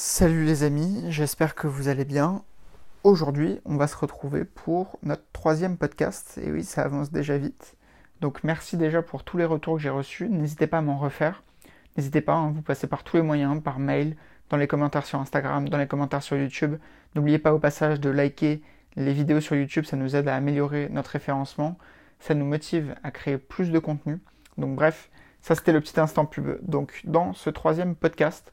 Salut les amis, j'espère que vous allez bien. Aujourd'hui, on va se retrouver pour notre troisième podcast. Et oui, ça avance déjà vite. Donc merci déjà pour tous les retours que j'ai reçus. N'hésitez pas à m'en refaire. N'hésitez pas, hein, vous passez par tous les moyens, par mail, dans les commentaires sur Instagram, dans les commentaires sur YouTube. N'oubliez pas au passage de liker les vidéos sur YouTube, ça nous aide à améliorer notre référencement. Ça nous motive à créer plus de contenu. Donc bref, ça c'était le petit instant pub. Donc dans ce troisième podcast,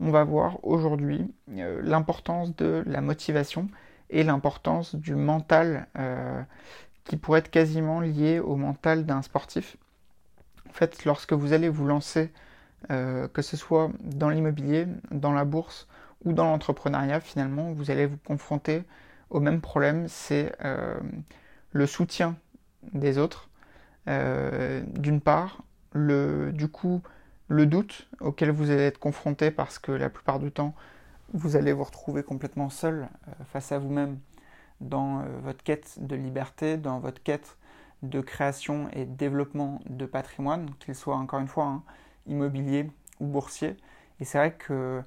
on va voir aujourd'hui euh, l'importance de la motivation et l'importance du mental euh, qui pourrait être quasiment lié au mental d'un sportif. En fait, lorsque vous allez vous lancer, euh, que ce soit dans l'immobilier, dans la bourse ou dans l'entrepreneuriat, finalement, vous allez vous confronter au même problème, c'est le soutien des autres, d'une part, le, du coup, le doute auquel vous allez être confronté parce que la plupart du temps, vous allez vous retrouver complètement seul euh, face à vous-même dans euh, votre quête de liberté, dans votre quête de création et de développement de patrimoine, qu'il soit encore une fois hein, immobilier ou boursier. Et c'est vrai que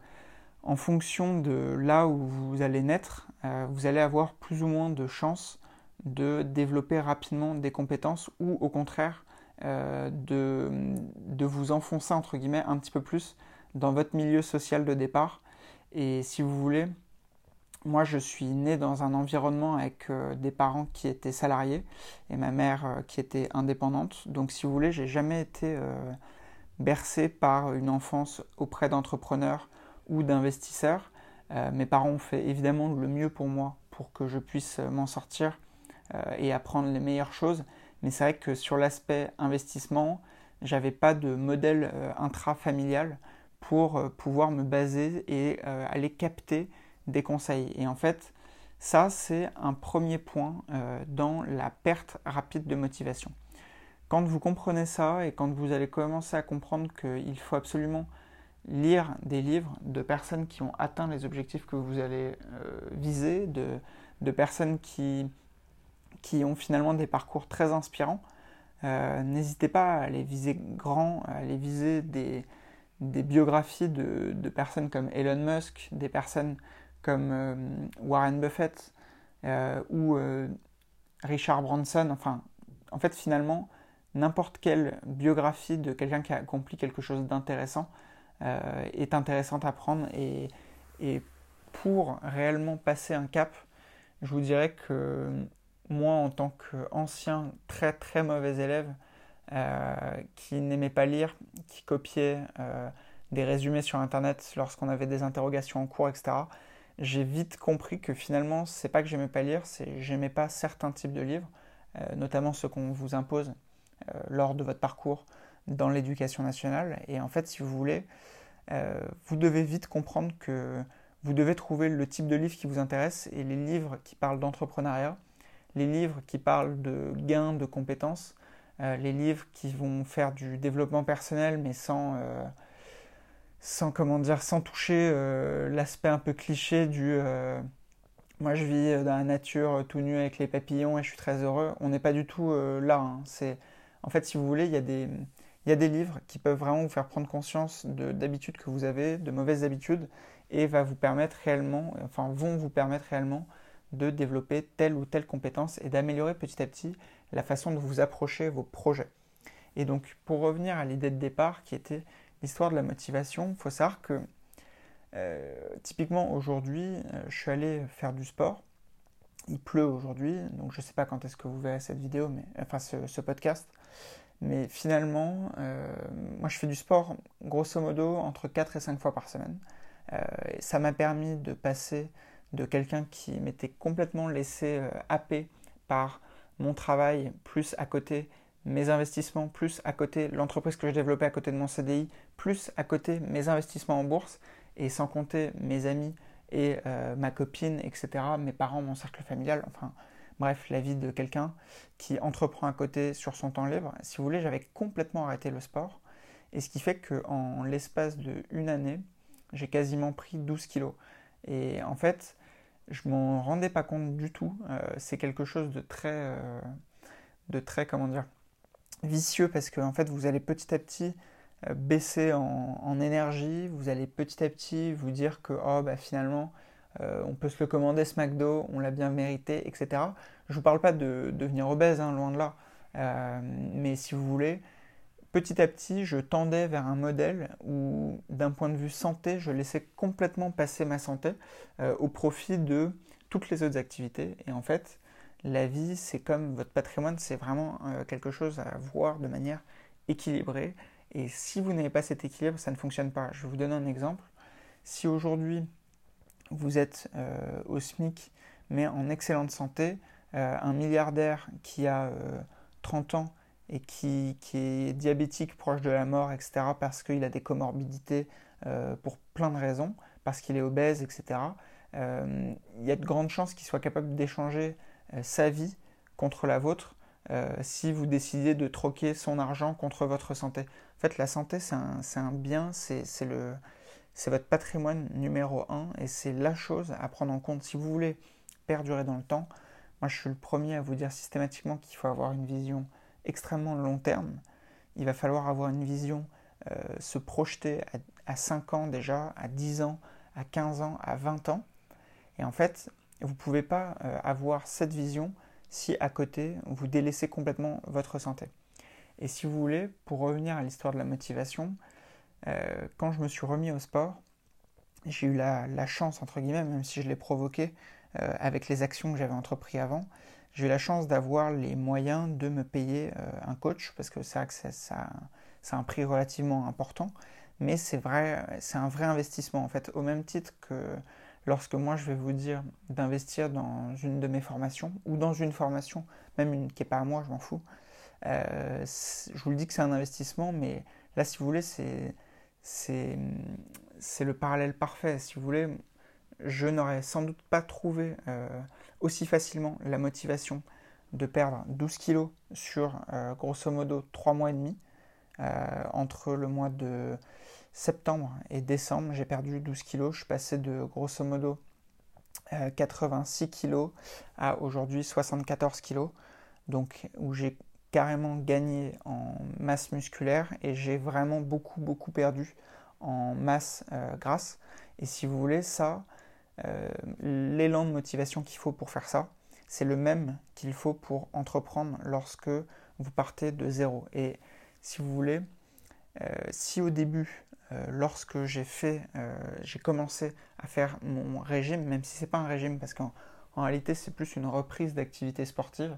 en fonction de là où vous allez naître, euh, vous allez avoir plus ou moins de chances de développer rapidement des compétences ou au contraire euh, de, vous enfoncer entre guillemets un petit peu plus dans votre milieu social de départ. Et si vous voulez, moi je suis né dans un environnement avec euh, des parents qui étaient salariés et ma mère euh, qui était indépendante. Donc si vous voulez, j'ai jamais été bercé par une enfance auprès d'entrepreneurs ou d'investisseurs. mes parents ont fait évidemment le mieux pour moi pour que je puisse m'en sortir et apprendre les meilleures choses. Mais c'est vrai que sur l'aspect investissement, j'avais pas de modèle euh, intrafamilial pour euh, pouvoir me baser et euh, aller capter des conseils. Et en fait, ça, c'est un premier point dans la perte rapide de motivation. Quand vous comprenez ça et quand vous allez commencer à comprendre qu'il faut absolument lire des livres de personnes qui ont atteint les objectifs que vous allez viser, de, de personnes qui qui ont finalement des parcours très inspirants. Euh, n'hésitez pas à aller viser grand, à aller viser des, biographies de, personnes comme Elon Musk, des personnes comme euh, Warren Buffett euh, ou Richard Branson. Enfin, en fait, finalement, n'importe quelle biographie de quelqu'un qui a accompli quelque chose d'intéressant est intéressante à prendre. Et, et pour réellement passer un cap, je vous dirais que moi, en tant qu'ancien très très mauvais élève, euh, qui n'aimait pas lire, qui copiait euh, des résumés sur Internet lorsqu'on avait des interrogations en cours, etc., j'ai vite compris que finalement, c'est pas que j'aimais pas lire, c'est j'aimais pas certains types de livres, euh, notamment ceux qu'on vous impose lors de votre parcours dans l'éducation nationale. Et en fait, si vous voulez, vous devez vite comprendre que vous devez trouver le type de livre qui vous intéresse et les livres qui parlent d'entrepreneuriat les livres qui parlent de gains de compétences, euh, les livres qui vont faire du développement personnel mais sans, euh, sans comment dire, sans toucher euh, l'aspect un peu cliché du moi je vis dans la nature tout nu avec les papillons et je suis très heureux. On n'est pas du tout là. Hein. C'est en fait si vous voulez il y a des il y a des livres qui peuvent vraiment vous faire prendre conscience d'habitudes que vous avez, de mauvaises habitudes, et va vous permettre réellement, enfin vont vous permettre réellement de développer telle ou telle compétence et d'améliorer petit à petit la façon de vous approcher vos projets. Et donc pour revenir à l'idée de départ qui était l'histoire de la motivation, il faut savoir que euh, typiquement aujourd'hui, euh, je suis allé faire du sport. Il pleut aujourd'hui, donc je ne sais pas quand est-ce que vous verrez cette vidéo, mais enfin ce, podcast. Mais finalement, euh, moi je fais du sport grosso modo entre 4 et 5 fois par semaine. ça m'a permis de passer de quelqu'un qui m'était complètement laissé euh, happer par mon travail, plus à côté mes investissements, plus à côté l'entreprise que j'ai développée à côté de mon CDI, plus à côté mes investissements en bourse, et sans compter mes amis et euh, ma copine, etc., mes parents, mon cercle familial, enfin bref, la vie de quelqu'un qui entreprend à côté sur son temps libre. Si vous voulez, j'avais complètement arrêté le sport, et ce qui fait qu'en l'espace d'une année, j'ai quasiment pris 12 kilos. Et en fait, je m'en rendais pas compte du tout. Euh, c'est quelque chose de très, euh, de très, comment dire, vicieux parce que en fait, vous allez petit à petit baisser en, énergie, vous allez petit à petit vous dire que oh, bah, finalement on peut se le commander ce McDo, on l'a bien mérité, etc. Je vous parle pas de, devenir obèse, hein, loin de là, mais si vous voulez, petit à petit, je tendais vers un modèle où, d'un point de vue santé, je laissais complètement passer ma santé au profit de toutes les autres activités. Et en fait, la vie, c'est comme votre patrimoine, c'est vraiment euh, quelque chose à voir de manière équilibrée. Et si vous n'avez pas cet équilibre, ça ne fonctionne pas. Je vais vous donner un exemple. Si aujourd'hui vous êtes euh, au SMIC, mais en excellente santé, euh, un milliardaire qui a 30 ans et qui, est diabétique proche de la mort, etc., parce qu'il a des comorbidités pour plein de raisons, parce qu'il est obèse, etc., euh, il y a de grandes chances qu'il soit capable d'échanger euh, sa vie contre la vôtre euh, si vous décidez de troquer son argent contre votre santé. En fait, la santé, c'est un, bien, c'est votre patrimoine numéro un et c'est la chose à prendre en compte. Si vous voulez perdurer dans le temps, moi je suis le premier à vous dire systématiquement qu'il faut avoir une vision extrêmement long terme. Il va falloir avoir une vision, se projeter à, à 5 ans déjà, à 10 ans, à 15 ans, à 20 ans. Et en fait, vous ne pouvez pas euh, avoir cette vision si à côté, vous délaissez complètement votre santé. Et si vous voulez, pour revenir à l'histoire de la motivation, euh, quand je me suis remis au sport, j'ai eu la, chance, entre guillemets, même si je l'ai provoqué euh, avec les actions que j'avais entreprises avant, j'ai la chance d'avoir les moyens de me payer un coach, parce que ça, un prix relativement important, mais c'est vrai, c'est un vrai investissement en fait, au même titre que lorsque moi je vais vous dire d'investir dans une de mes formations ou dans une formation, même une qui n'est pas à moi, je m'en fous, euh, je vous le dis que c'est un investissement, mais là si vous voulez, c'est le parallèle parfait. Si vous voulez, je n'aurais sans doute pas trouvé euh, aussi facilement la motivation de perdre 12 kilos sur euh, grosso modo 3 mois et demi entre le mois de septembre et décembre, j'ai perdu 12 kilos. Je suis passé de grosso modo 86 euh, kilos à aujourd'hui 74 kilos. Donc, où j'ai carrément gagné en masse musculaire et j'ai vraiment beaucoup, beaucoup perdu en masse euh, grasse. Et si vous voulez, ça, euh, l'élan de motivation qu'il faut pour faire ça, c'est le même qu'il faut pour entreprendre lorsque vous partez de zéro. Et si vous voulez, si au début euh, lorsque j'ai fait, euh, j'ai commencé à faire mon régime, même si c'est pas un régime parce qu'en réalité c'est plus une reprise d'activité sportive,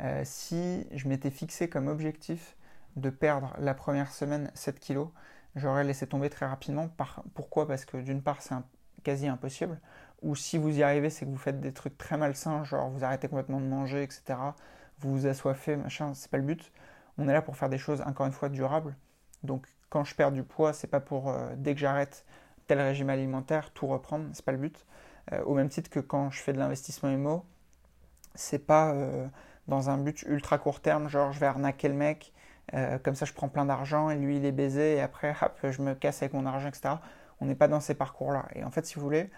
euh, si je m'étais fixé comme objectif de perdre la première semaine 7 kilos, j'aurais laissé tomber très rapidement. pourquoi? Parce que d'une part c'est quasi impossible, ou si vous y arrivez c'est que vous faites des trucs très malsains, genre vous arrêtez complètement de manger, etc. Vous vous assoiffez, machin, c'est pas le but. On est là pour faire des choses encore une fois durables. Donc quand je perds du poids, c'est pas pour euh, dès que j'arrête tel régime alimentaire tout reprendre, c'est pas le but. Euh, au même titre que quand je fais de l'investissement IMO, c'est pas euh, dans un but ultra court terme, genre je vais arnaquer le mec, comme ça je prends plein d'argent et lui il est baisé et après hop, je me casse avec mon argent, etc. On n'est pas dans ces parcours-là. Et en fait, si vous voulez,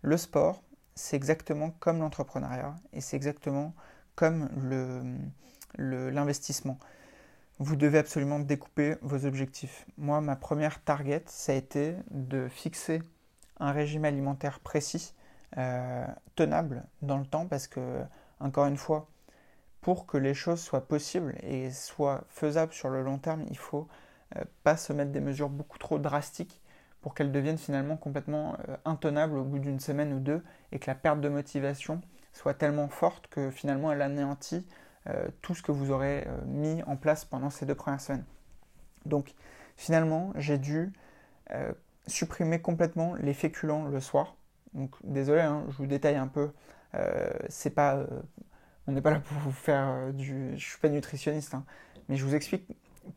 le sport, c'est exactement comme l'entrepreneuriat et c'est exactement comme l'investissement. Vous devez absolument découper vos objectifs. Moi, ma première target, ça a été de fixer un régime alimentaire précis, euh, tenable dans le temps, parce que, encore une fois, pour que les choses soient possibles et soient faisables sur le long terme, il faut euh, pas se mettre des mesures beaucoup trop drastiques pour qu'elles deviennent finalement complètement euh, intenables au bout d'une semaine ou deux et que la perte de motivation soit tellement forte que finalement elle anéantit euh, tout ce que vous aurez euh, mis en place pendant ces deux premières semaines. Donc finalement, j'ai dû supprimer complètement les féculents le soir. Donc désolé, hein, je vous détaille un peu. c'est pas, on n'est pas là pour vous faire du, je suis pas nutritionniste, hein, mais je vous explique.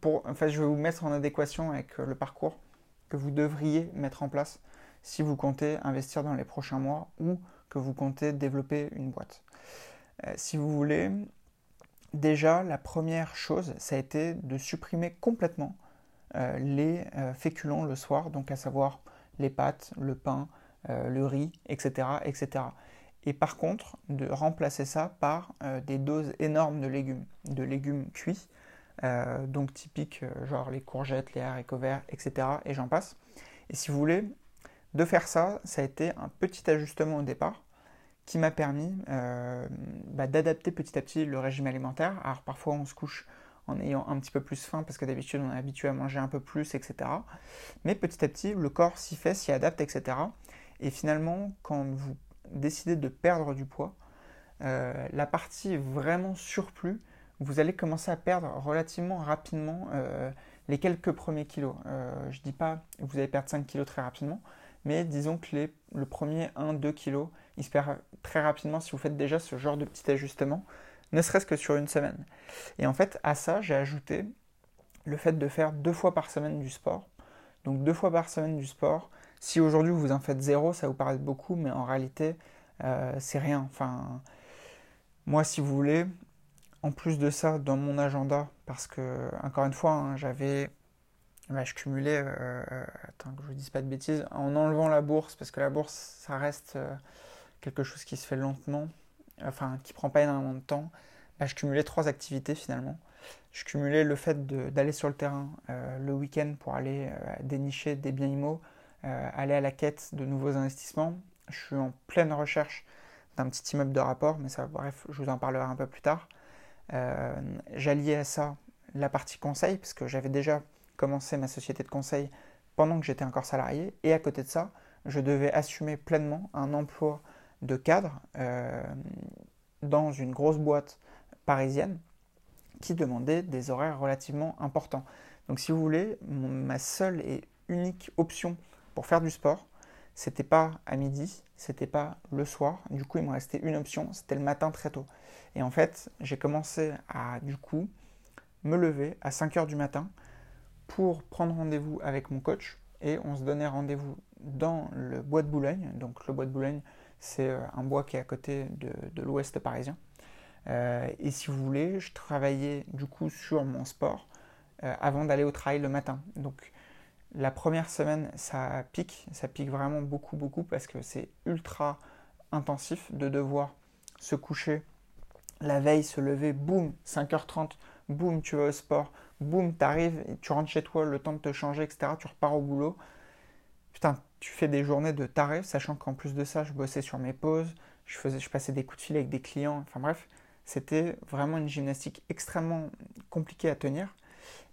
Pour, enfin, je vais vous mettre en adéquation avec le parcours que vous devriez mettre en place si vous comptez investir dans les prochains mois ou que vous comptez développer une boîte. si vous voulez, Déjà, la première chose, ça a été de supprimer complètement euh, les euh, féculents le soir, donc à savoir les pâtes, le pain, euh, le riz, etc., etc. Et par contre, de remplacer ça par des doses énormes de légumes, de légumes cuits, donc typique, genre les courgettes, les haricots verts, etc. Et j'en passe. Et si vous voulez, de faire ça, ça a été un petit ajustement au départ qui m'a permis bah, d'adapter petit à petit le régime alimentaire. Alors parfois on se couche en ayant un petit peu plus faim parce que d'habitude on est habitué à manger un peu plus, etc. Mais petit à petit, le corps s'y fait, s'y adapte, etc. Et finalement, quand vous décidez de perdre du poids, euh, la partie vraiment surplus, vous allez commencer à perdre relativement rapidement euh, les quelques premiers kilos. Euh, je ne dis pas que vous allez perdre 5 kilos très rapidement, mais disons que les, le premier 1-2 kilos, il se perd très rapidement si vous faites déjà ce genre de petit ajustement ne serait-ce que sur une semaine. Et en fait, à ça, j'ai ajouté le fait de faire deux fois par semaine du sport. Donc deux fois par semaine du sport. Si aujourd'hui vous en faites zéro, ça vous paraît beaucoup, mais en réalité, euh, c'est rien. Enfin, moi, si vous voulez, en plus de ça, dans mon agenda, parce que, encore une fois, hein, j'avais. Bah, je cumulais, euh, attends que je ne dise pas de bêtises, en enlevant la bourse, parce que la bourse, ça reste euh, quelque chose qui se fait lentement enfin qui prend pas énormément de temps, bah, je cumulais trois activités finalement. Je cumulais le fait d'aller sur le terrain euh, le week-end pour aller euh, dénicher des biens immo, euh, aller à la quête de nouveaux investissements. Je suis en pleine recherche d'un petit immeuble de rapport, mais ça, bref, je vous en parlerai un peu plus tard. J'alliais à ça la partie conseil, parce que j'avais déjà commencé ma société de conseil pendant que j'étais encore salarié, et à côté de ça, je devais assumer pleinement un emploi de cadre euh, dans une grosse boîte parisienne qui demandait des horaires relativement importants. Donc si vous voulez, ma seule et unique option pour faire du sport, c'était pas à midi, c'était pas le soir. Du coup, il me restait une option, c'était le matin très tôt. Et en fait, j'ai commencé à du coup me lever à 5 heures du matin pour prendre rendez-vous avec mon coach et on se donnait rendez-vous dans le bois de Boulogne. Donc le bois de Boulogne, c'est euh, un bois qui est à côté de, l'ouest parisien. Euh, et si vous voulez, je travaillais du coup sur mon sport euh, avant d'aller au travail le matin. Donc la première semaine, ça pique, ça pique vraiment beaucoup, beaucoup parce que c'est ultra intensif de devoir se coucher la veille, se lever, boum, 5h30, boum, tu vas au sport, boum, t'arrives, tu rentres chez toi, le temps de te changer, etc., tu repars au boulot. Putain, tu fais des journées de taré, sachant qu'en plus de ça, je bossais sur mes pauses, je, faisais, je passais des coups de fil avec des clients, enfin bref, c'était vraiment une gymnastique extrêmement compliquée à tenir.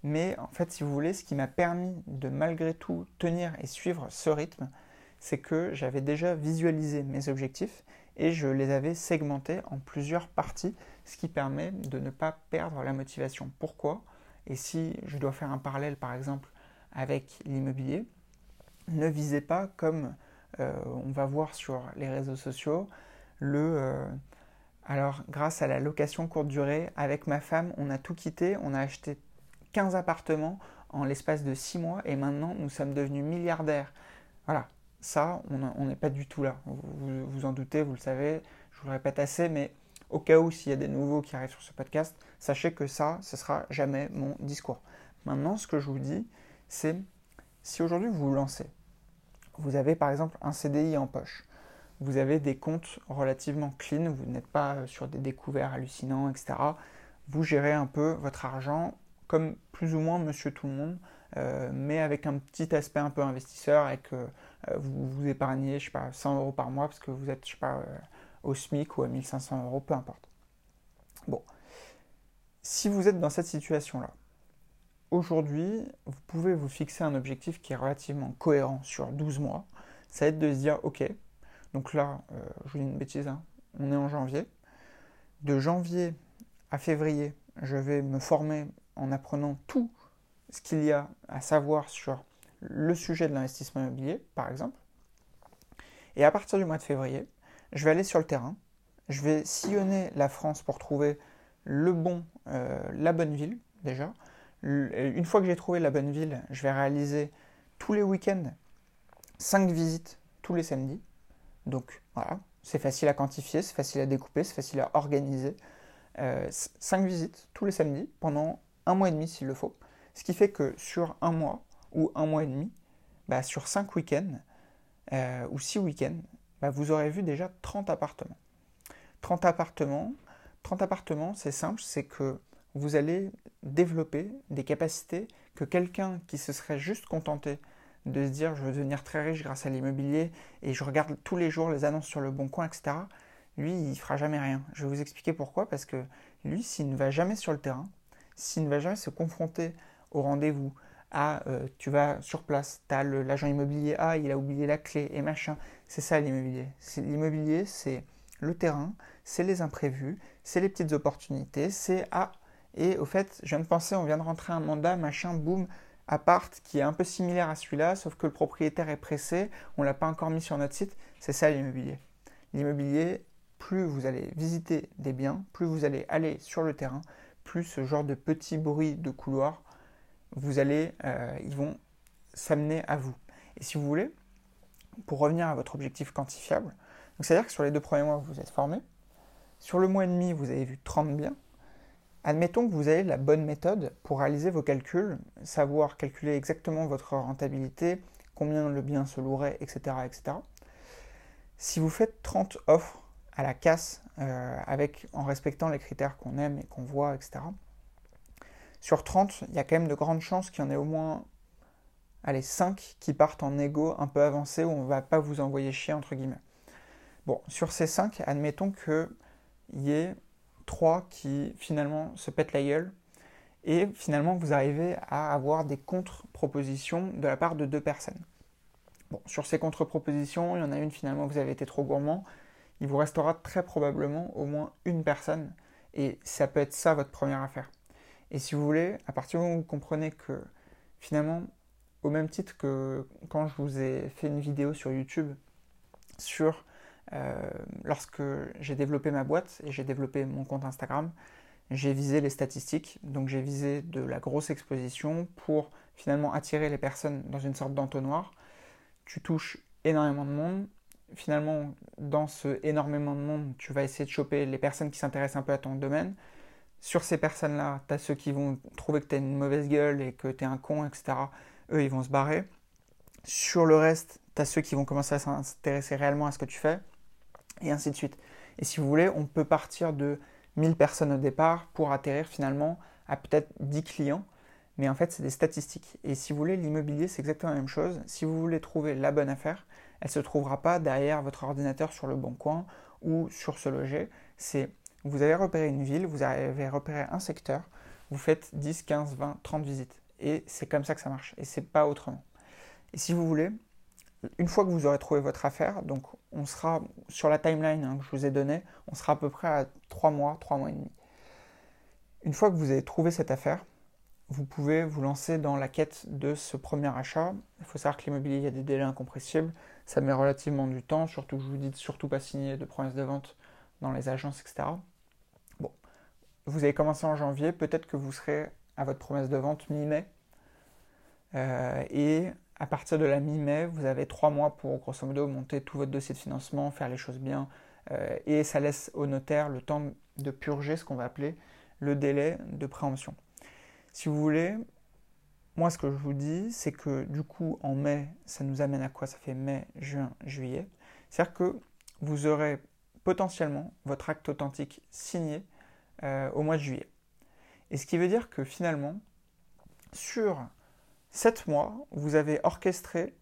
Mais en fait, si vous voulez, ce qui m'a permis de malgré tout tenir et suivre ce rythme, c'est que j'avais déjà visualisé mes objectifs et je les avais segmentés en plusieurs parties, ce qui permet de ne pas perdre la motivation. Pourquoi? Et si je dois faire un parallèle par exemple avec l'immobilier, ne visez pas comme euh, on va voir sur les réseaux sociaux le euh, alors grâce à la location courte durée avec ma femme on a tout quitté on a acheté 15 appartements en l'espace de 6 mois et maintenant nous sommes devenus milliardaires voilà ça on n'est pas du tout là vous, vous en doutez vous le savez je vous le répète assez mais au cas où s'il y a des nouveaux qui arrivent sur ce podcast sachez que ça ce sera jamais mon discours maintenant ce que je vous dis c'est si aujourd'hui vous vous lancez, vous avez par exemple un CDI en poche, vous avez des comptes relativement clean, vous n'êtes pas sur des découverts hallucinants, etc. Vous gérez un peu votre argent comme plus ou moins monsieur tout le monde, euh, mais avec un petit aspect un peu investisseur et que euh, vous, vous épargnez, je sais pas, 100 euros par mois parce que vous êtes, je sais pas, euh, au SMIC ou à 1500 euros, peu importe. Bon. Si vous êtes dans cette situation-là, aujourd'hui, vous pouvez vous fixer un objectif qui est relativement cohérent sur 12 mois. Ça va être de se dire, ok, donc là, je vous dis une bêtise, hein, on est en janvier. De janvier à février, je vais me former en apprenant tout ce qu'il y a à savoir sur le sujet de l'investissement immobilier, par exemple. Et à partir du mois de février, je vais aller sur le terrain, je vais sillonner la France pour trouver le bon, euh, la bonne ville déjà, une fois que j'ai trouvé la bonne ville, je vais réaliser tous les week-ends 5 visites tous les samedis. Donc voilà, c'est facile à quantifier, c'est facile à découper, c'est facile à organiser. 5 euh, visites tous les samedis pendant un mois et demi s'il le faut. Ce qui fait que sur un mois ou un mois et demi, bah, sur 5 week-ends euh, ou 6 week-ends, bah, vous aurez vu déjà 30 appartements. 30 appartements, 30 appartements, c'est simple, c'est que vous allez développer des capacités que quelqu'un qui se serait juste contenté de se dire je veux devenir très riche grâce à l'immobilier et je regarde tous les jours les annonces sur le bon coin, etc., lui, il fera jamais rien. Je vais vous expliquer pourquoi. Parce que lui, s'il ne va jamais sur le terrain, s'il ne va jamais se confronter au rendez-vous, à euh, tu vas sur place, tu as l'agent immobilier, ah, il a oublié la clé et machin. C'est ça l'immobilier. L'immobilier, c'est le terrain, c'est les imprévus, c'est les petites opportunités, c'est ah, et au fait, je viens de penser, on vient de rentrer un mandat, machin, boum, appart qui est un peu similaire à celui-là, sauf que le propriétaire est pressé, on ne l'a pas encore mis sur notre site. C'est ça l'immobilier. L'immobilier, plus vous allez visiter des biens, plus vous allez aller sur le terrain, plus ce genre de petits bruits de couloir, vous allez, euh, ils vont s'amener à vous. Et si vous voulez, pour revenir à votre objectif quantifiable, c'est-à-dire que sur les deux premiers mois, vous êtes formé, sur le mois et demi, vous avez vu 30 biens, Admettons que vous avez la bonne méthode pour réaliser vos calculs, savoir calculer exactement votre rentabilité, combien le bien se louerait, etc. etc. Si vous faites 30 offres à la casse, euh, avec, en respectant les critères qu'on aime et qu'on voit, etc., sur 30, il y a quand même de grandes chances qu'il y en ait au moins allez, 5 qui partent en égo un peu avancé où on ne va pas vous envoyer chier, entre guillemets. Bon, sur ces 5, admettons qu'il y ait trois qui finalement se pètent la gueule et finalement vous arrivez à avoir des contre-propositions de la part de deux personnes. Bon, sur ces contre-propositions, il y en a une finalement vous avez été trop gourmand, il vous restera très probablement au moins une personne et ça peut être ça votre première affaire. Et si vous voulez, à partir du moment où vous comprenez que finalement, au même titre que quand je vous ai fait une vidéo sur YouTube sur euh, lorsque j'ai développé ma boîte et j'ai développé mon compte Instagram, j'ai visé les statistiques, donc j'ai visé de la grosse exposition pour finalement attirer les personnes dans une sorte d'entonnoir. Tu touches énormément de monde. Finalement, dans ce énormément de monde, tu vas essayer de choper les personnes qui s'intéressent un peu à ton domaine. Sur ces personnes-là, tu as ceux qui vont trouver que tu as une mauvaise gueule et que tu es un con, etc. Eux, ils vont se barrer. Sur le reste, tu as ceux qui vont commencer à s'intéresser réellement à ce que tu fais et ainsi de suite. Et si vous voulez, on peut partir de 1000 personnes au départ pour atterrir finalement à peut-être 10 clients, mais en fait c'est des statistiques. Et si vous voulez, l'immobilier c'est exactement la même chose. Si vous voulez trouver la bonne affaire, elle ne se trouvera pas derrière votre ordinateur sur le bon coin ou sur ce loger. C'est vous avez repéré une ville, vous avez repéré un secteur, vous faites 10, 15, 20, 30 visites. Et c'est comme ça que ça marche. Et c'est pas autrement. Et si vous voulez, une fois que vous aurez trouvé votre affaire, donc on sera sur la timeline hein, que je vous ai donnée, on sera à peu près à 3 mois, 3 mois et demi. Une fois que vous avez trouvé cette affaire, vous pouvez vous lancer dans la quête de ce premier achat. Il faut savoir que l'immobilier, il y a des délais incompressibles, ça met relativement du temps, surtout je vous dis surtout pas signer de promesses de vente dans les agences, etc. Bon, vous avez commencé en janvier, peut-être que vous serez à votre promesse de vente mi-mai. Euh, et à partir de la mi-mai, vous avez trois mois pour grosso modo monter tout votre dossier de financement, faire les choses bien, euh, et ça laisse au notaire le temps de purger ce qu'on va appeler le délai de préemption. Si vous voulez, moi ce que je vous dis, c'est que du coup en mai, ça nous amène à quoi? Ça fait mai, juin, juillet. C'est-à-dire que vous aurez potentiellement votre acte authentique signé euh, au mois de juillet. Et ce qui veut dire que finalement, sur sept mois, vous avez orchestré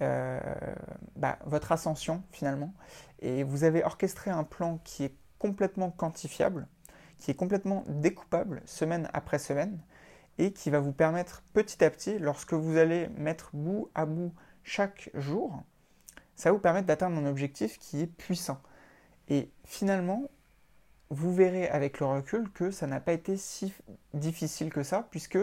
euh, bah, votre ascension finalement, et vous avez orchestré un plan qui est complètement quantifiable, qui est complètement découpable semaine après semaine, et qui va vous permettre petit à petit, lorsque vous allez mettre bout à bout chaque jour, ça va vous permettre d'atteindre un objectif qui est puissant. Et finalement, vous verrez avec le recul que ça n'a pas été si difficile que ça, puisque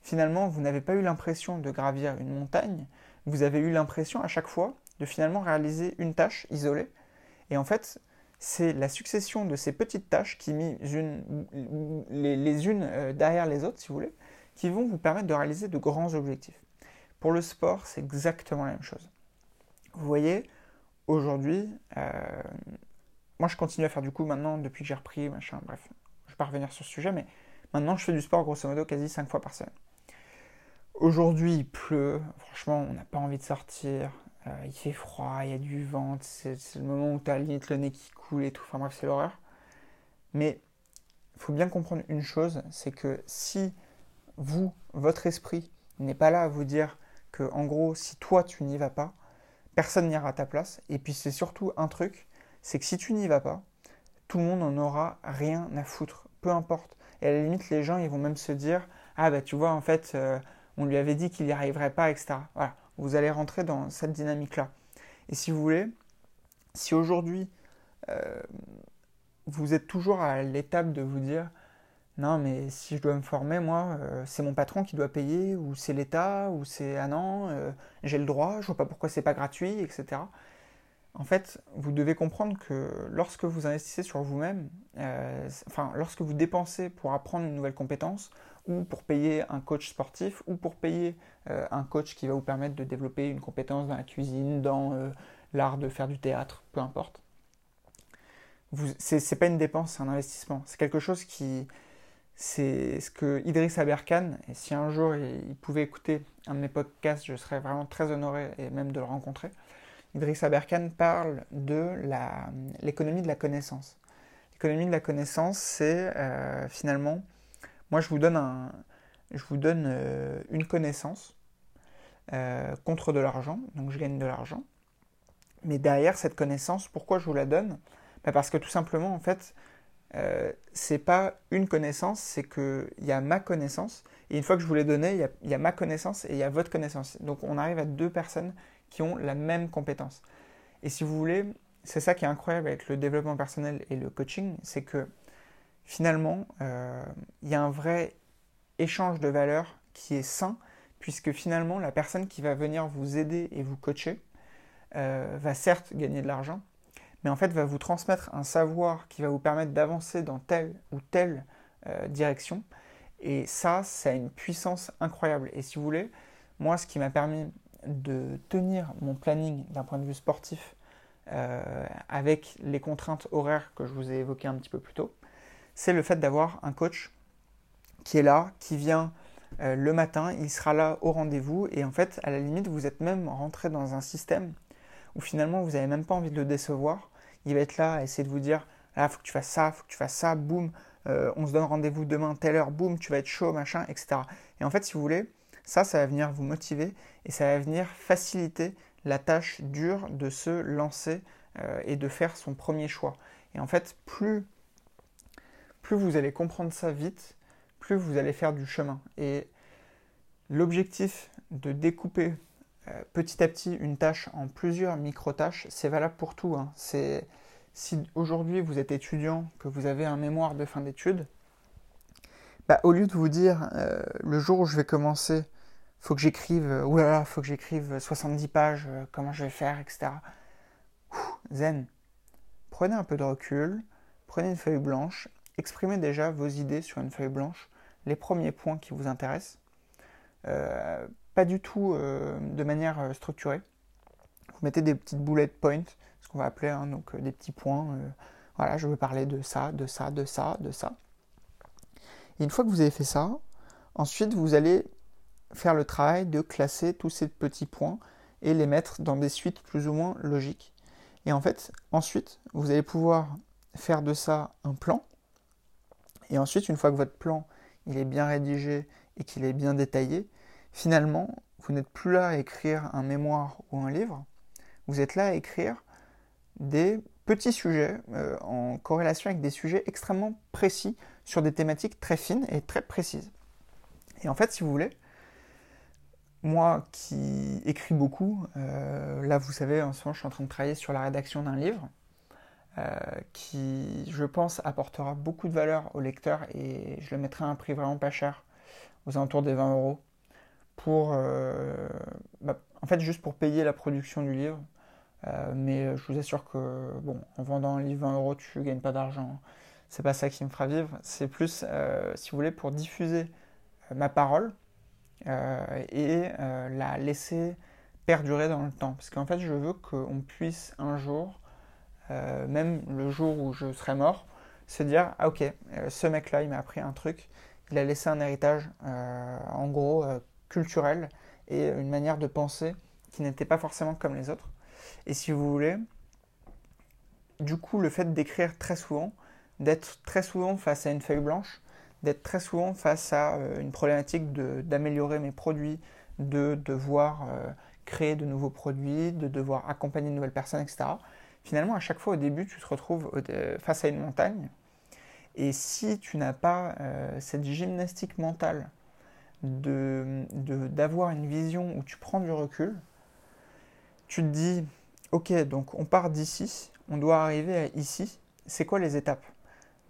finalement, vous n'avez pas eu l'impression de gravir une montagne, vous avez eu l'impression à chaque fois de finalement réaliser une tâche isolée. Et en fait, c'est la succession de ces petites tâches qui mises les, unes euh, derrière les autres, si vous voulez, qui vont vous permettre de réaliser de grands objectifs. Pour le sport, c'est exactement la même chose. Vous voyez, aujourd'hui, euh, moi je continue à faire du coup maintenant, depuis que j'ai repris, machin, bref, je ne vais pas revenir sur ce sujet, mais maintenant je fais du sport grosso modo quasi 5 fois par semaine. Aujourd'hui, il pleut. Franchement, on n'a pas envie de sortir. Euh, il fait froid, il y a du vent. C'est le moment où tu as limite le nez qui coule et tout. Enfin bref, c'est l'horreur. Mais faut bien comprendre une chose, c'est que si vous, votre esprit, n'est pas là à vous dire que, en gros, si toi tu n'y vas pas, personne n'ira à ta place. Et puis c'est surtout un truc, c'est que si tu n'y vas pas, tout le monde n'en aura rien à foutre, peu importe. Et à la limite, les gens, ils vont même se dire, ah bah tu vois, en fait, euh, on lui avait dit qu'il n'y arriverait pas, etc. Voilà, vous allez rentrer dans cette dynamique-là. Et si vous voulez, si aujourd'hui, euh, vous êtes toujours à l'étape de vous dire, non, mais si je dois me former, moi, euh, c'est mon patron qui doit payer, ou c'est l'État, ou c'est ah non, euh, j'ai le droit, je vois pas pourquoi c'est pas gratuit, etc. En fait, vous devez comprendre que lorsque vous investissez sur vous-même, euh, enfin, lorsque vous dépensez pour apprendre une nouvelle compétence, ou pour payer un coach sportif, ou pour payer un coach qui va vous permettre de développer une compétence dans la cuisine, dans l'art de faire du théâtre, peu importe, c'est pas une dépense, c'est un investissement. C'est quelque chose qui, c'est ce que Idriss Aberkan, et si un jour il pouvait écouter un de mes podcasts, je serais vraiment très honoré et même de le rencontrer. Idriss Aberkan parle de l'économie de la connaissance. L'économie de la connaissance, c'est euh, finalement, moi je vous donne, euh, une connaissance euh, contre de l'argent, donc je gagne de l'argent. Mais derrière cette connaissance, pourquoi je vous la donne? Bah, Parce que tout simplement, en fait, euh, c'est pas une connaissance, c'est qu'il y a ma connaissance, et une fois que je vous l'ai donné, il y, a, ma connaissance et il y a votre connaissance. Donc on arrive à deux personnes qui ont la même compétence. Et si vous voulez, c'est ça qui est incroyable avec le développement personnel et le coaching, c'est que finalement, euh, il y a un vrai échange de valeurs qui est sain, puisque finalement, la personne qui va venir vous aider et vous coacher euh, va certes gagner de l'argent, mais en fait va vous transmettre un savoir qui va vous permettre d'avancer dans telle ou telle euh, direction. Et ça, ça a une puissance incroyable. Et si vous voulez, moi, ce qui m'a permis de tenir mon planning d'un point de vue sportif euh, avec les contraintes horaires que je vous ai évoquées un petit peu plus tôt, c'est le fait d'avoir un coach qui est là, qui vient euh, le matin, il sera là au rendez-vous, et en fait, à la limite, vous êtes même rentré dans un système où finalement, vous n'avez même pas envie de le décevoir, il va être là à essayer de vous dire ah, faut que tu fasses ça, faut que tu fasses ça, boum, euh, on se donne rendez-vous demain, telle heure, boum, tu vas être chaud, machin, etc. Et en fait, si vous voulez, ça, ça va venir vous motiver et ça va venir faciliter la tâche dure de se lancer euh, et de faire son premier choix. Et en fait, plus, plus vous allez comprendre ça vite, plus vous allez faire du chemin. Et l'objectif de découper euh, petit à petit une tâche en plusieurs micro-tâches, c'est valable pour tout. Hein. C'est si aujourd'hui vous êtes étudiant, que vous avez un mémoire de fin d'études, bah, au lieu de vous dire euh, le jour où je vais commencer, faut que j'écrive, euh, oulala, faut que j'écrive 70 pages, comment je vais faire, etc. zen. Prenez un peu de recul, prenez une feuille blanche, exprimez déjà vos idées sur une feuille blanche, les premiers points qui vous intéressent pas du tout euh, de manière euh, structurée. Vous mettez des petites bullet points, ce qu'on va appeler hein, donc, euh, des petits points. voilà, je veux parler de ça, de ça, de ça, de ça. Et une fois que vous avez fait ça, ensuite vous allez faire le travail de classer tous ces petits points et les mettre dans des suites plus ou moins logiques. Et en fait, ensuite, vous allez pouvoir faire de ça un plan. Et ensuite, une fois que votre plan est bien rédigé et qu'il est bien détaillé, Finalement, vous n'êtes plus là à écrire un mémoire ou un livre, vous êtes là à écrire des petits sujets euh, en corrélation avec des sujets extrêmement précis sur des thématiques très fines et très précises. Et en fait, si vous voulez, moi qui écris beaucoup, euh, là vous savez, en ce moment je suis en train de travailler sur la rédaction d'un livre euh, qui, je pense, apportera beaucoup de valeur au lecteur et je le mettrai à un prix vraiment pas cher, aux alentours des 20 euros pour, euh, bah, en fait, juste pour payer la production du livre. Euh, mais je vous assure que, bon, en vendant un livre 20 euros, tu gagnes pas d'argent. C'est pas ça qui me fera vivre. C'est plus, euh, si vous voulez, pour diffuser ma parole et la laisser perdurer dans le temps. Parce qu'en fait, je veux qu'on puisse un jour, même le jour où je serai mort, se dire ah ok, ce mec-là, il m'a appris un truc, il a laissé un héritage, en gros, culturelle et une manière de penser qui n'était pas forcément comme les autres. Et si vous voulez, du coup, le fait d'écrire très souvent, d'être très souvent face à une feuille blanche, d'être très souvent face à une problématique d'améliorer mes produits, de devoir créer de nouveaux produits, de devoir accompagner de nouvelles personnes, etc. Finalement, à chaque fois au début, tu te retrouves face à une montagne. Et si tu n'as pas cette gymnastique mentale d'avoir de, une vision où tu prends du recul, tu te dis, ok, donc on part d'ici, on doit arriver à ici, c'est quoi les étapes?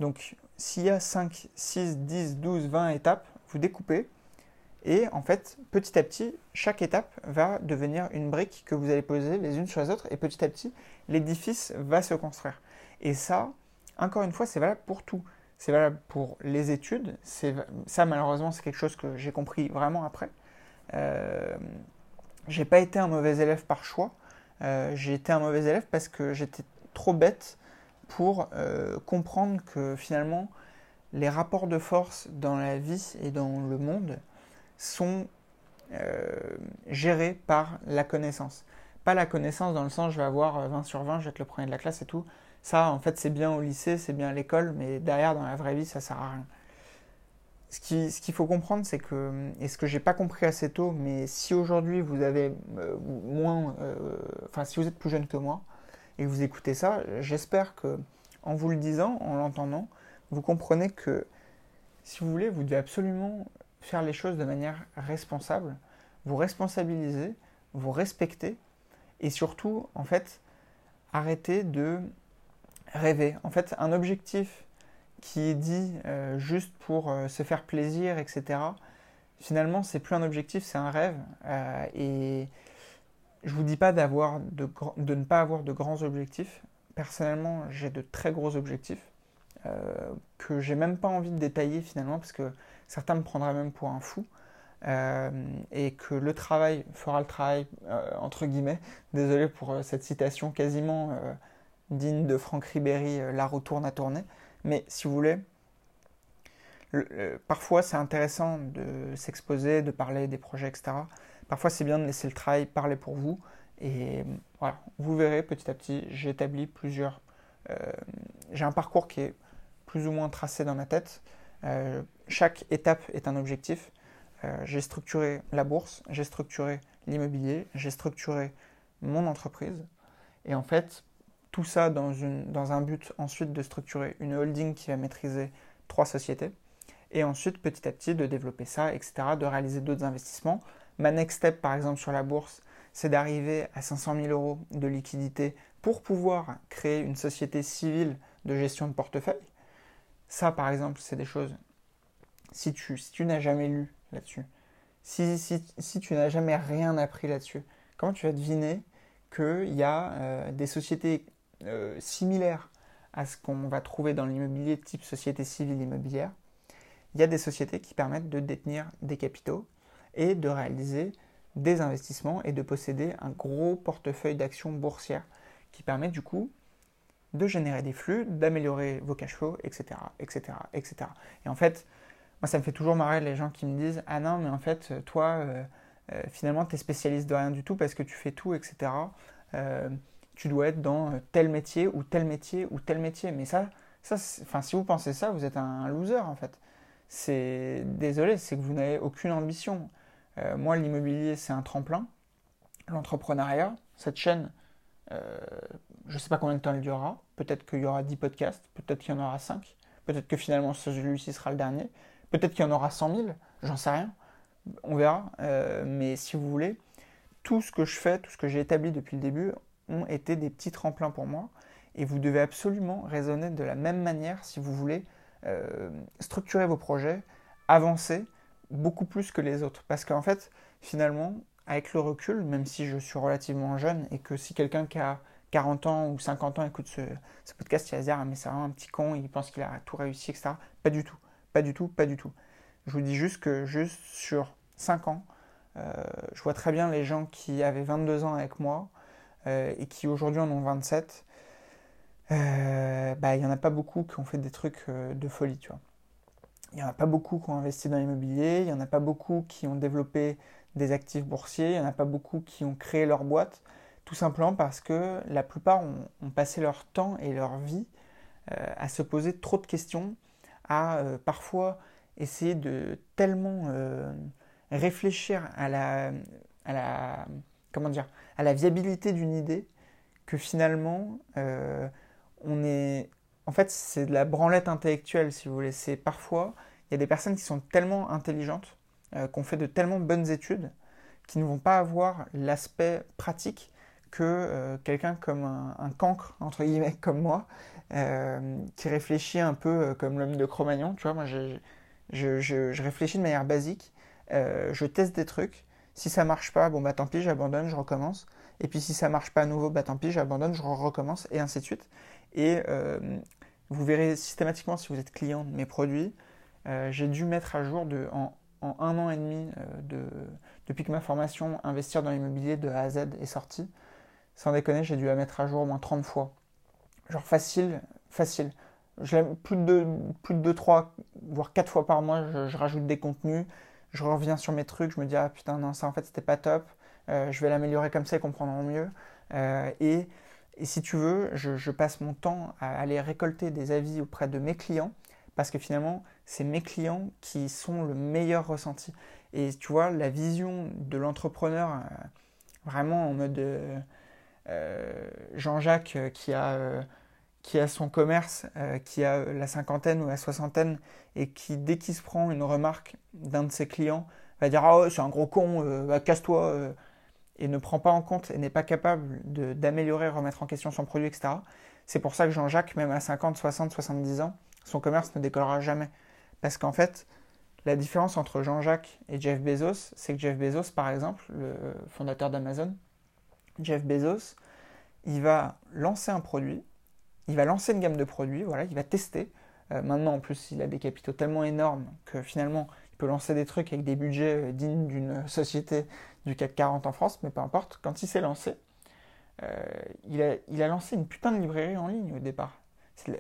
Donc s'il y a 5, 6, 10, 12, 20 étapes, vous découpez, et en fait, petit à petit, chaque étape va devenir une brique que vous allez poser les unes sur les autres, et petit à petit, l'édifice va se construire. Et ça, encore une fois, c'est valable pour tout c'est valable pour les études. Ça, malheureusement, c'est quelque chose que j'ai compris vraiment après. Euh, j'ai pas été un mauvais élève par choix. Euh, j'ai été un mauvais élève parce que j'étais trop bête pour euh, comprendre que finalement, les rapports de force dans la vie et dans le monde sont euh, gérés par la connaissance. Pas la connaissance dans le sens je vais avoir 20 sur 20, je vais être le premier de la classe et tout. Ça, en fait, c'est bien au lycée, c'est bien à l'école, mais derrière, dans la vraie vie, ça sert à rien. Ce qu'il ce faut comprendre, c'est que, et ce que j'ai pas compris assez tôt, mais si aujourd'hui vous avez euh, moins, euh, enfin si vous êtes plus jeune que moi et que vous écoutez ça, j'espère que en vous le disant, en l'entendant, vous comprenez que si vous voulez, vous devez absolument faire les choses de manière responsable, vous responsabiliser, vous respecter et surtout, en fait, arrêter de rêver. En fait, un objectif qui est dit euh, juste pour euh, se faire plaisir, etc., finalement, c'est plus un objectif, c'est un rêve. Euh, et je vous dis pas d'avoir de, de, ne pas avoir de grands objectifs. Personnellement, j'ai de très gros objectifs que j'ai même pas envie de détailler finalement parce que certains me prendraient même pour un fou. et que le travail fera le travail, entre guillemets. Désolé pour cette citation quasiment digne de Franck Ribéry, euh, La retourne à tourner. Mais si vous voulez, parfois c'est intéressant de s'exposer, de parler des projets, etc. Parfois c'est bien de laisser le travail parler pour vous. Et voilà, vous verrez petit à petit, j'ai établi plusieurs. Euh, j'ai un parcours qui est plus ou moins tracé dans ma tête. Euh, chaque étape est un objectif. j'ai structuré la bourse, j'ai structuré l'immobilier, j'ai structuré mon entreprise. Et en fait, tout ça dans, une, dans un but ensuite de structurer une holding qui va maîtriser trois sociétés. Et ensuite, petit à petit, de développer ça, etc., de réaliser d'autres investissements. Ma next step, par exemple, sur la bourse, c'est d'arriver à 500 000 euros de liquidité pour pouvoir créer une société civile de gestion de portefeuille. Ça, par exemple, c'est des choses. Si tu, si tu n'as jamais lu là-dessus, si, si, si tu n'as jamais rien appris là-dessus, comment tu vas deviner qu'il y a euh, des sociétés euh, similaire à ce qu'on va trouver dans l'immobilier type société civile immobilière, il y a des sociétés qui permettent de détenir des capitaux et de réaliser des investissements et de posséder un gros portefeuille d'actions boursières qui permet du coup de générer des flux, d'améliorer vos cash flows, etc., etc., etc. Et en fait, moi ça me fait toujours marrer les gens qui me disent ah non mais en fait toi euh, euh, finalement tu es spécialiste de rien du tout parce que tu fais tout, etc tu dois être dans euh, tel métier ou tel métier ou tel métier. Mais ça, ça enfin, si vous pensez ça, vous êtes un, loser en fait. C'est désolé, c'est que vous n'avez aucune ambition. Euh, moi, l'immobilier, c'est un tremplin. L'entrepreneuriat, cette chaîne, euh, je ne sais pas combien de temps elle durera. Peut-être qu'il y aura 10 podcasts, peut-être qu'il y en aura 5. Peut-être que finalement celui-ci sera le dernier. Peut-être qu'il y en aura 100 000, j'en sais rien. On verra. mais si vous voulez, tout ce que je fais, tout ce que j'ai établi depuis le début, ont été des petits tremplins pour moi. Et vous devez absolument raisonner de la même manière si vous voulez euh, structurer vos projets, avancer beaucoup plus que les autres. Parce qu'en fait, finalement, avec le recul, même si je suis relativement jeune et que si quelqu'un qui a 40 ans ou 50 ans écoute ce, podcast, il va se dire ah, mais c'est un petit con, il pense qu'il a tout réussi, etc. Pas du tout, pas du tout, pas du tout. Je vous dis juste que juste sur 5 ans, euh, je vois très bien les gens qui avaient 22 ans avec moi, euh, et qui aujourd'hui en ont 27, euh, bah, il n'y en a pas beaucoup qui ont fait des trucs euh, de folie, tu vois. Il n'y en a pas beaucoup qui ont investi dans l'immobilier, il n'y en a pas beaucoup qui ont développé des actifs boursiers, il n'y en a pas beaucoup qui ont créé leur boîte, tout simplement parce que la plupart ont, passé leur temps et leur vie à se poser trop de questions, à parfois essayer de tellement réfléchir à la, à la, comment dire, à la viabilité d'une idée que finalement, on est, en fait, c'est de la branlette intellectuelle, si vous voulez. C'est parfois, il y a des personnes qui sont tellement intelligentes, euh, qui ont fait de tellement bonnes études, qui ne vont pas avoir l'aspect pratique que euh, quelqu'un comme un, cancre, entre guillemets, comme moi, euh, qui réfléchit un peu comme l'homme de Cro-Magnon. Tu vois, moi, je, je, réfléchis de manière basique, je teste des trucs. Si ça marche pas, bon bah tant pis, j'abandonne, je recommence. Et puis si ça marche pas à nouveau, bah tant pis, j'abandonne, je recommence, et ainsi de suite. Et euh, vous verrez systématiquement si vous êtes client de mes produits, euh, j'ai dû mettre à jour de, en, un an et demi euh, de, depuis que ma formation Investir dans l'immobilier de A à Z est sortie. Sans déconner, j'ai dû la mettre à jour au moins 30 fois. Genre facile, facile. Plus de, plus de 2, 3, voire 4 fois par mois, je, rajoute des contenus, je reviens sur mes trucs, je me dis ah putain non ça en fait c'était pas top, je vais l'améliorer comme ça, ils comprendront mieux. et et si tu veux, je, passe mon temps à aller récolter des avis auprès de mes clients parce que finalement, c'est mes clients qui sont le meilleur ressenti. Et tu vois, la vision de l'entrepreneur, euh, vraiment en mode euh, euh, Jean-Jacques qui a, qui a son commerce, qui a la cinquantaine ou la soixantaine, et qui, dès qu'il se prend une remarque d'un de ses clients, va dire Ah, c'est un gros con, casse-toi et ne prend pas en compte et n'est pas capable d'améliorer, remettre en question son produit, etc. C'est pour ça que Jean-Jacques, même à 50, 60, 70 ans, son commerce ne décollera jamais. Parce qu'en fait, la différence entre Jean-Jacques et Jeff Bezos, c'est que Jeff Bezos, par exemple, le fondateur d'Amazon, Jeff Bezos, il va lancer un produit, il va lancer une gamme de produits, voilà, il va tester. Euh, maintenant, en plus, il a des capitaux tellement énormes que finalement, il peut lancer des trucs avec des budgets euh, dignes d'une société du CAC 40 en France, mais peu importe, quand il s'est lancé, euh, il, a, lancé une putain de librairie en ligne au départ.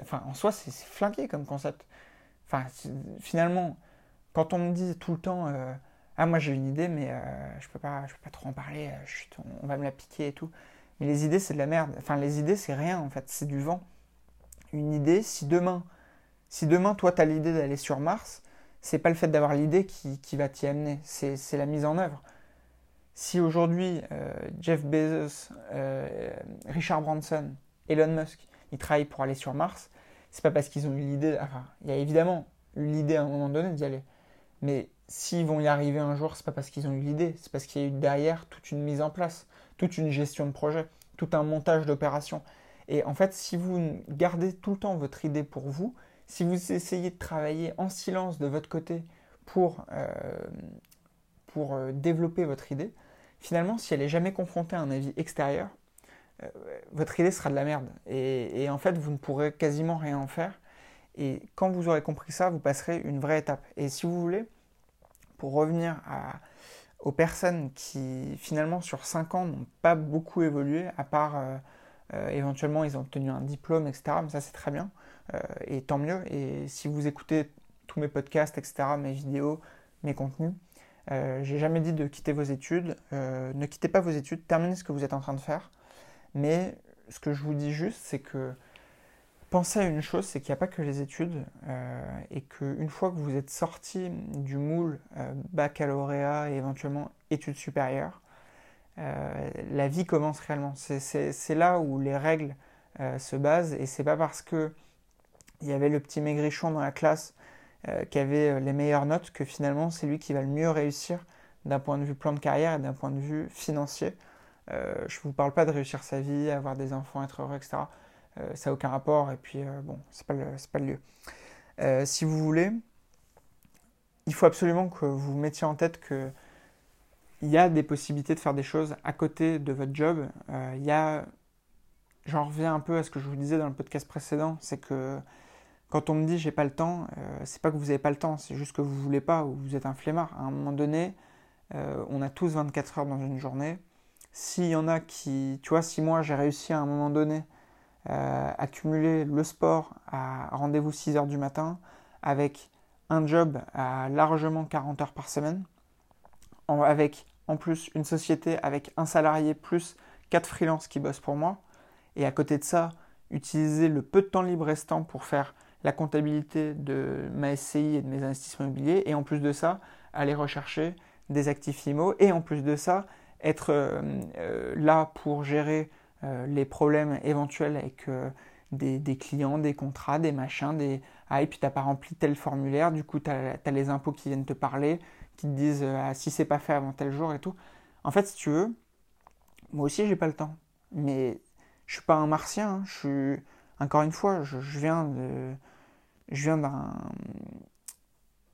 Enfin, en soi, c'est flanqué comme concept. Enfin, finalement, quand on me dit tout le temps, ah moi j'ai une idée, mais je peux pas, je peux pas trop en parler, on, va me la piquer et tout. Mais les idées, c'est de la merde. Enfin, les idées, c'est rien en fait, c'est du vent. Une idée, si demain, si demain toi tu as l'idée d'aller sur Mars, c'est pas le fait d'avoir l'idée qui, qui va t'y amener, c'est la mise en œuvre si aujourd'hui euh, Jeff Bezos, euh, Richard Branson, Elon Musk, ils travaillent pour aller sur Mars, c'est pas parce qu'ils ont eu l'idée. Enfin, il y a évidemment eu l'idée à un moment donné d'y aller. Mais s'ils vont y arriver un jour, c'est pas parce qu'ils ont eu l'idée, c'est parce qu'il y a eu derrière toute une mise en place, toute une gestion de projet, tout un montage d'opérations. Et en fait, si vous gardez tout le temps votre idée pour vous, si vous essayez de travailler en silence de votre côté pour, euh, pour développer votre idée, finalement, si elle n'est jamais confrontée à un avis extérieur, euh, votre idée sera de la merde. Et, en fait, vous ne pourrez quasiment rien en faire. Et quand vous aurez compris ça, vous passerez une vraie étape. Et si vous voulez, pour revenir aux personnes qui, finalement, sur 5 ans, n'ont pas beaucoup évolué, à part euh, euh, éventuellement, ils ont obtenu un diplôme, etc. Mais ça, c'est très bien. et tant mieux. Et si vous écoutez tous mes podcasts, etc., mes vidéos, mes contenus, euh, j'ai jamais dit de quitter vos études. Euh, ne quittez pas vos études, terminez ce que vous êtes en train de faire. Mais ce que je vous dis juste, c'est que pensez à une chose, c'est qu'il n'y a pas que les études euh, et qu'une fois que vous êtes sorti du moule baccalauréat et éventuellement études supérieures, la vie commence réellement. C'est là où les règles se basent et c'est pas parce que il y avait le petit maigrichon dans la classe euh, qui avait euh, les meilleures notes, que finalement c'est lui qui va le mieux réussir d'un point de vue plan de carrière et d'un point de vue financier. Euh, je vous parle pas de réussir sa vie, avoir des enfants, être heureux, etc. ça n'a aucun rapport et puis bon, c'est pas, pas le lieu. si vous voulez, il faut absolument que vous mettiez en tête que il y a des possibilités de faire des choses à côté de votre job. il y a, j'en reviens un peu à ce que je vous disais dans le podcast précédent, c'est que quand on me dit j'ai pas le temps, euh, c'est pas que vous avez pas le temps, c'est juste que vous voulez pas ou vous êtes un flemmard. À un moment donné, euh, on a tous 24 heures dans une journée. S'il y en a qui, tu vois, si moi j'ai réussi à un moment donné euh, à cumuler le sport à rendez-vous 6 heures du matin avec un job à largement 40 heures par semaine, avec en plus une société avec un salarié plus 4 freelances qui bossent pour moi, et à côté de ça, utiliser le peu de temps libre restant pour faire la comptabilité de ma SCI et de mes investissements immobiliers, et en plus de ça, aller rechercher des actifs IMO, et en plus de ça, être euh, euh, là pour gérer euh, les problèmes éventuels avec des, clients, des contrats, des machins, des ah et puis t'as pas rempli tel formulaire, du coup tu as, les impôts qui viennent te parler, disent ah, si c'est pas fait avant tel jour et tout. En fait, si tu veux, moi aussi j'ai pas le temps, mais je suis pas un martien, hein. je suis encore une fois, je, viens de je viens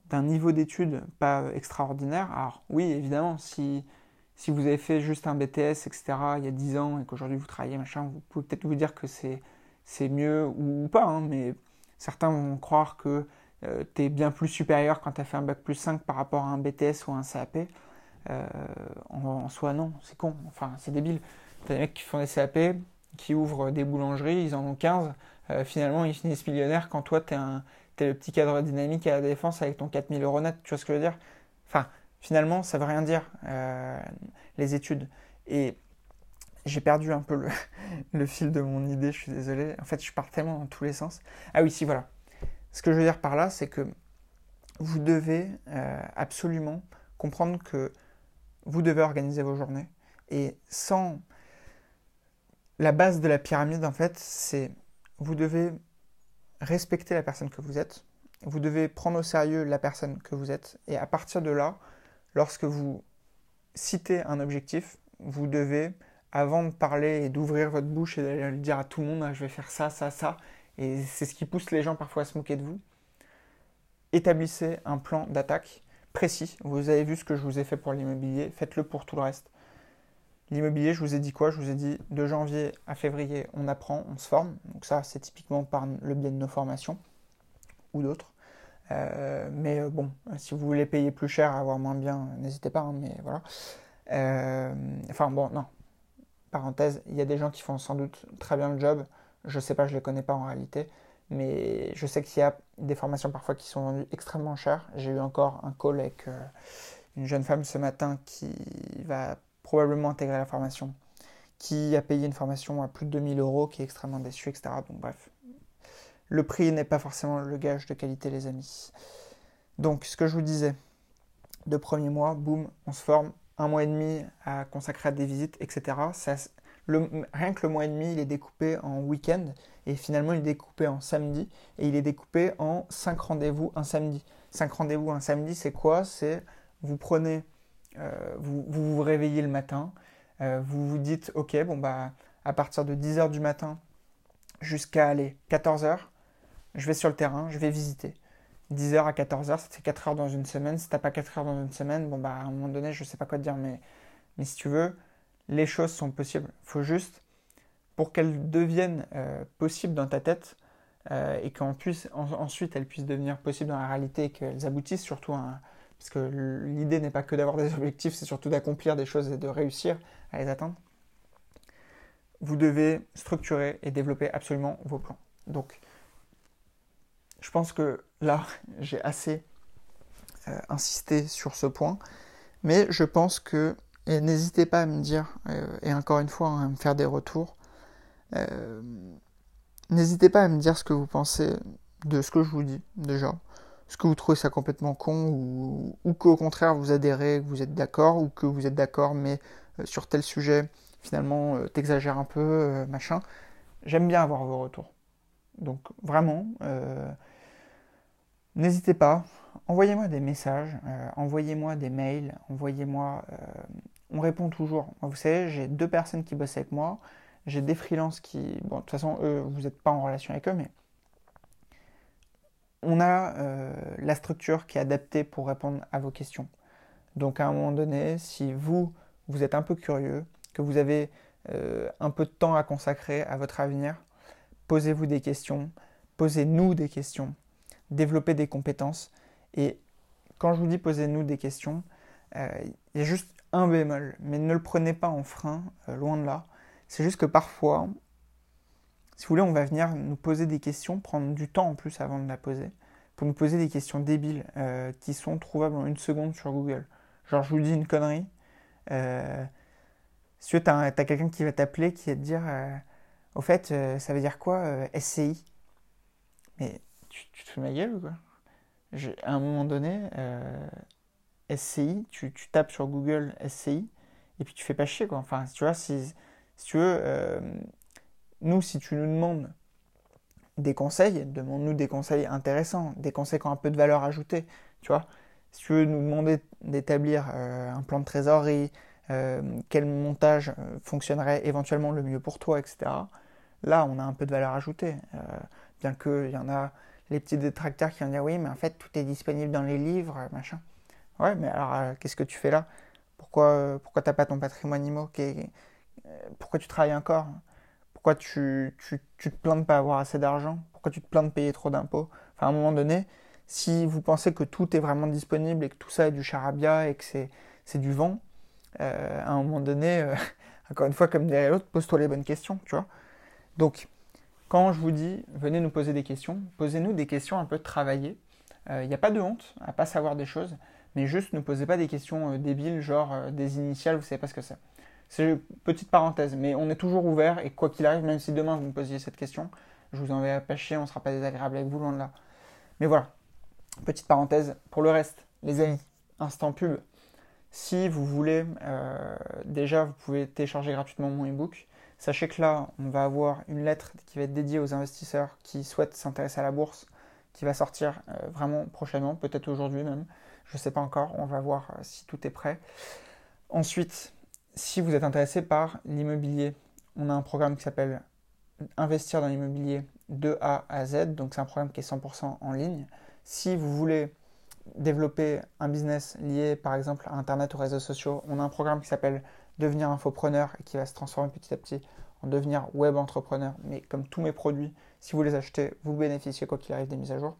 d'un niveau d'études pas extraordinaire. Alors oui, évidemment, si si vous avez fait juste un BTS, etc., il y a 10 ans et qu'aujourd'hui vous travaillez, machin, vous pouvez peut-être vous dire que c'est, c'est mieux ou, pas, hein, mais certains vont croire que euh, tu es bien plus supérieur quand tu as fait un bac plus 5 par rapport à un BTS ou un CAP. Euh, en, soi, non, c'est con, enfin, c'est débile. Tu as des mecs qui font des CAP, qui ouvrent des boulangeries, ils en ont 15, euh, finalement ils finissent millionnaires quand toi tu es, le petit cadre dynamique à la défense avec ton 4000 euros net, tu vois ce que je veux dire? Enfin, finalement, ça veut rien dire, euh, les études. Et j'ai perdu un peu le, fil de mon idée, je suis désolé. En fait, je pars tellement dans tous les sens. Ah oui, si, voilà. Ce que je veux dire par là, c'est que vous devez euh, absolument comprendre que vous devez organiser vos journées. Et sans... La base de la pyramide, en fait, c'est vous devez respecter la personne que vous êtes. Vous devez prendre au sérieux la personne que vous êtes. Et à partir de là, lorsque vous citez un objectif, vous devez, avant de parler et d'ouvrir votre bouche et d'aller le dire à tout le monde, ah, je vais faire ça, ça, ça, et c'est ce qui pousse les gens parfois à se moquer de vous, établissez un plan d'attaque précis. Vous avez vu ce que je vous ai fait pour l'immobilier, faites-le pour tout le reste. L'immobilier, je vous ai dit quoi? Je vous ai dit de janvier à février, on apprend, on se forme. Donc ça, c'est typiquement par le biais de nos formations ou d'autres. Euh, mais euh, bon, si vous voulez payer plus cher, avoir moins bien, n'hésitez pas, hein, mais voilà. Euh, enfin bon, non. Parenthèse, il y a des gens qui font sans doute très bien le job. Je sais pas, je les connais pas en réalité. Mais je sais qu'il y a des formations parfois qui sont vendues extrêmement chères. J'ai eu encore un call avec une jeune femme ce matin qui va probablement intégrer la formation, qui a payé une formation à plus de 2000 euros, qui est extrêmement déçue, etc. Donc bref, le prix n'est pas forcément le gage de qualité, les amis. Donc, ce que je vous disais, deux premiers mois, boum, on se forme, un mois et demi à consacrer à des visites, etc. rien que le mois et demi, il est découpé en week-end, et finalement, il est découpé en samedi, et il est découpé en cinq rendez-vous un samedi. Cinq rendez-vous un samedi, c'est quoi? C'est vous prenez, euh, vous, vous, réveillez le matin, euh, vous vous dites, ok, bon bah, à partir de 10h du matin jusqu'à aller 14h, je vais sur le terrain, je vais visiter. 10h à 14h, ça fait 4 heures dans une semaine. Si t'as pas 4 heures dans une semaine, bon bah à un moment donné, je sais pas quoi te dire, mais, mais si tu veux, les choses sont possibles. Il faut juste, pour qu'elles deviennent euh, possibles dans ta tête, euh, et qu'ensuite ensuite elles puissent devenir possibles dans la réalité et qu'elles aboutissent surtout parce que l'idée n'est pas que d'avoir des objectifs, c'est surtout d'accomplir des choses et de réussir à les atteindre. Vous devez structurer et développer absolument vos plans. Donc, je pense que là, j'ai assez euh, insisté sur ce point, mais je pense que, et n'hésitez pas à me dire, euh, et encore une fois, hein, à me faire des retours, euh, n'hésitez pas à me dire ce que vous pensez de ce que je vous dis déjà. Est-ce que vous trouvez ça complètement con ou, ou qu'au contraire vous adhérez, que vous êtes d'accord ou que vous êtes d'accord mais sur tel sujet finalement t'exagères un peu, machin. J'aime bien avoir vos retours. Donc vraiment, N'hésitez pas, envoyez-moi des messages, euh, envoyez-moi des mails, envoyez-moi... Euh, on répond toujours. Vous savez, j'ai deux personnes qui bossent avec moi, j'ai des freelances qui... Bon, de toute façon, eux, vous n'êtes pas en relation avec eux, mais... On a euh, la structure qui est adaptée pour répondre à vos questions. Donc à un moment donné, si vous, vous êtes un peu curieux, que vous avez un peu de temps à consacrer à votre avenir, posez-vous des questions, posez-nous des questions développer des compétences. Et quand je vous dis posez-nous des questions, euh, il y a juste un bémol, mais ne le prenez pas en frein, euh, loin de là. C'est juste que parfois, si vous voulez, on va venir nous poser des questions, prendre du temps en plus avant de la poser, pour nous poser des questions débiles euh, qui sont trouvables en une seconde sur Google. Genre, je vous dis une connerie. si tu as, quelqu'un qui va t'appeler, qui va te dire au fait, ça veut dire quoi SCI Mais tu, te fais ma gueule ou quoi? À un moment donné, SCI, tu, tu, tapes sur Google SCI et puis tu fais pas chier quoi. Enfin, tu vois, si, si tu veux, nous, si tu nous demandes des conseils, demande-nous des conseils intéressants, des conseils qui ont un peu de valeur ajoutée, tu vois. Si tu veux nous demander d'établir euh, un plan de trésorerie, euh, quel montage euh, fonctionnerait éventuellement le mieux pour toi, etc. Là, on a un peu de valeur ajoutée. bien qu'il y en a les petits détracteurs qui vont dire oui, mais en fait, tout est disponible dans les livres, machin. Ouais, mais alors, qu'est-ce que tu fais là? Pourquoi, pourquoi t'as pas ton patrimoine IMO Pourquoi tu travailles encore? Pourquoi tu, tu, tu, te plains de pas avoir assez d'argent? Pourquoi tu te plains de payer trop d'impôts? Enfin, à un moment donné, si vous pensez que tout est vraiment disponible et que tout ça est du charabia et que c'est du vent, euh, à un moment donné, euh, encore une fois, comme dirait l'autre, pose-toi les bonnes questions, tu vois. Donc, quand je vous dis, venez nous poser des questions, posez-nous des questions un peu travaillées. Il euh, n'y a pas de honte à pas savoir des choses, mais juste ne posez pas des questions débiles, genre des initiales, vous savez pas ce que c'est. C'est une petite parenthèse, mais on est toujours ouvert et quoi qu'il arrive, même si demain vous me posiez cette question, je vous en vais pas chier, on ne sera pas désagréable avec vous, loin de là. Mais voilà, petite parenthèse. Pour le reste, les amis, instant pub. Si vous voulez, euh, déjà, vous pouvez télécharger gratuitement mon ebook. Sachez que là, on va avoir une lettre qui va être dédiée aux investisseurs qui souhaitent s'intéresser à la bourse, qui va sortir euh, vraiment prochainement, peut-être aujourd'hui même. Je ne sais pas encore, on va voir euh, si tout est prêt. Ensuite, si vous êtes intéressé par l'immobilier, on a un programme qui s'appelle Investir dans l'immobilier de A à Z. Donc c'est un programme qui est 100% en ligne. Si vous voulez développer un business lié par exemple à Internet ou réseaux sociaux, on a un programme qui s'appelle Devenir infopreneur et qui va se transformer petit à petit en devenir web entrepreneur. Mais comme tous mes produits, si vous les achetez, vous bénéficiez quoi qu'il arrive des mises à jour.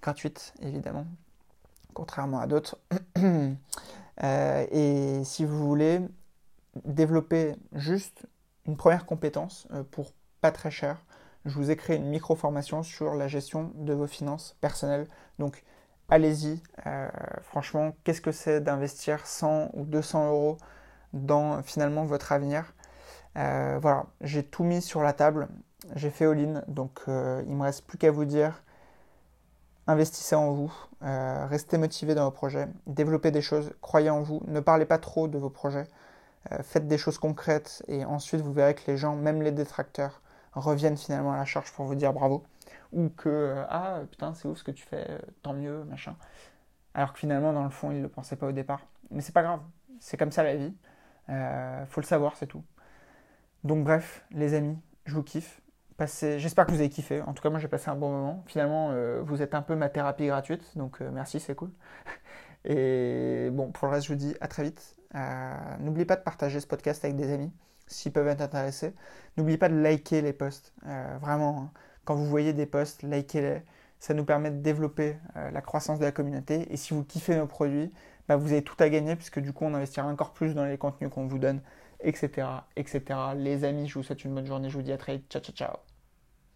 Gratuites évidemment, contrairement à d'autres. Euh, et si vous voulez développer juste une première compétence euh, pour pas très cher, je vous ai créé une micro-formation sur la gestion de vos finances personnelles. Donc allez-y, euh, franchement, qu'est-ce que c'est d'investir 100 ou 200 euros dans finalement votre avenir Voilà, j'ai tout mis sur la table, j'ai fait all-in, donc il ne me reste plus qu'à vous dire investissez en vous, euh, restez motivé dans vos projets, développez des choses, croyez en vous, ne parlez pas trop de vos projets, euh, faites des choses concrètes et ensuite vous verrez que les gens, même les détracteurs, reviennent finalement à la charge pour vous dire bravo ou que euh, ah putain c'est ouf ce que tu fais, tant mieux, machin. Alors que finalement dans le fond ils ne le pensaient pas au départ. Mais c'est pas grave, c'est comme ça la vie, faut le savoir, c'est tout. Donc bref, les amis, je vous kiffe. J'espère que vous avez kiffé. En tout cas, moi j'ai passé un bon moment. Finalement, euh, vous êtes un peu ma thérapie gratuite, donc euh, merci, c'est cool. Et bon, pour le reste, je vous dis à très vite. Euh, n'oubliez pas de partager ce podcast avec des amis s'ils peuvent être intéressés. N'oubliez pas de liker les posts. vraiment, hein. quand vous voyez des posts, likez-les. Ça nous permet de développer la croissance de la communauté. Et si vous kiffez nos produits, bah, vous avez tout à gagner puisque du coup, on investira encore plus dans les contenus qu'on vous donne etc., etc. Les amis, je vous souhaite une bonne journée. Je vous dis à très vite. Ciao, ciao, ciao.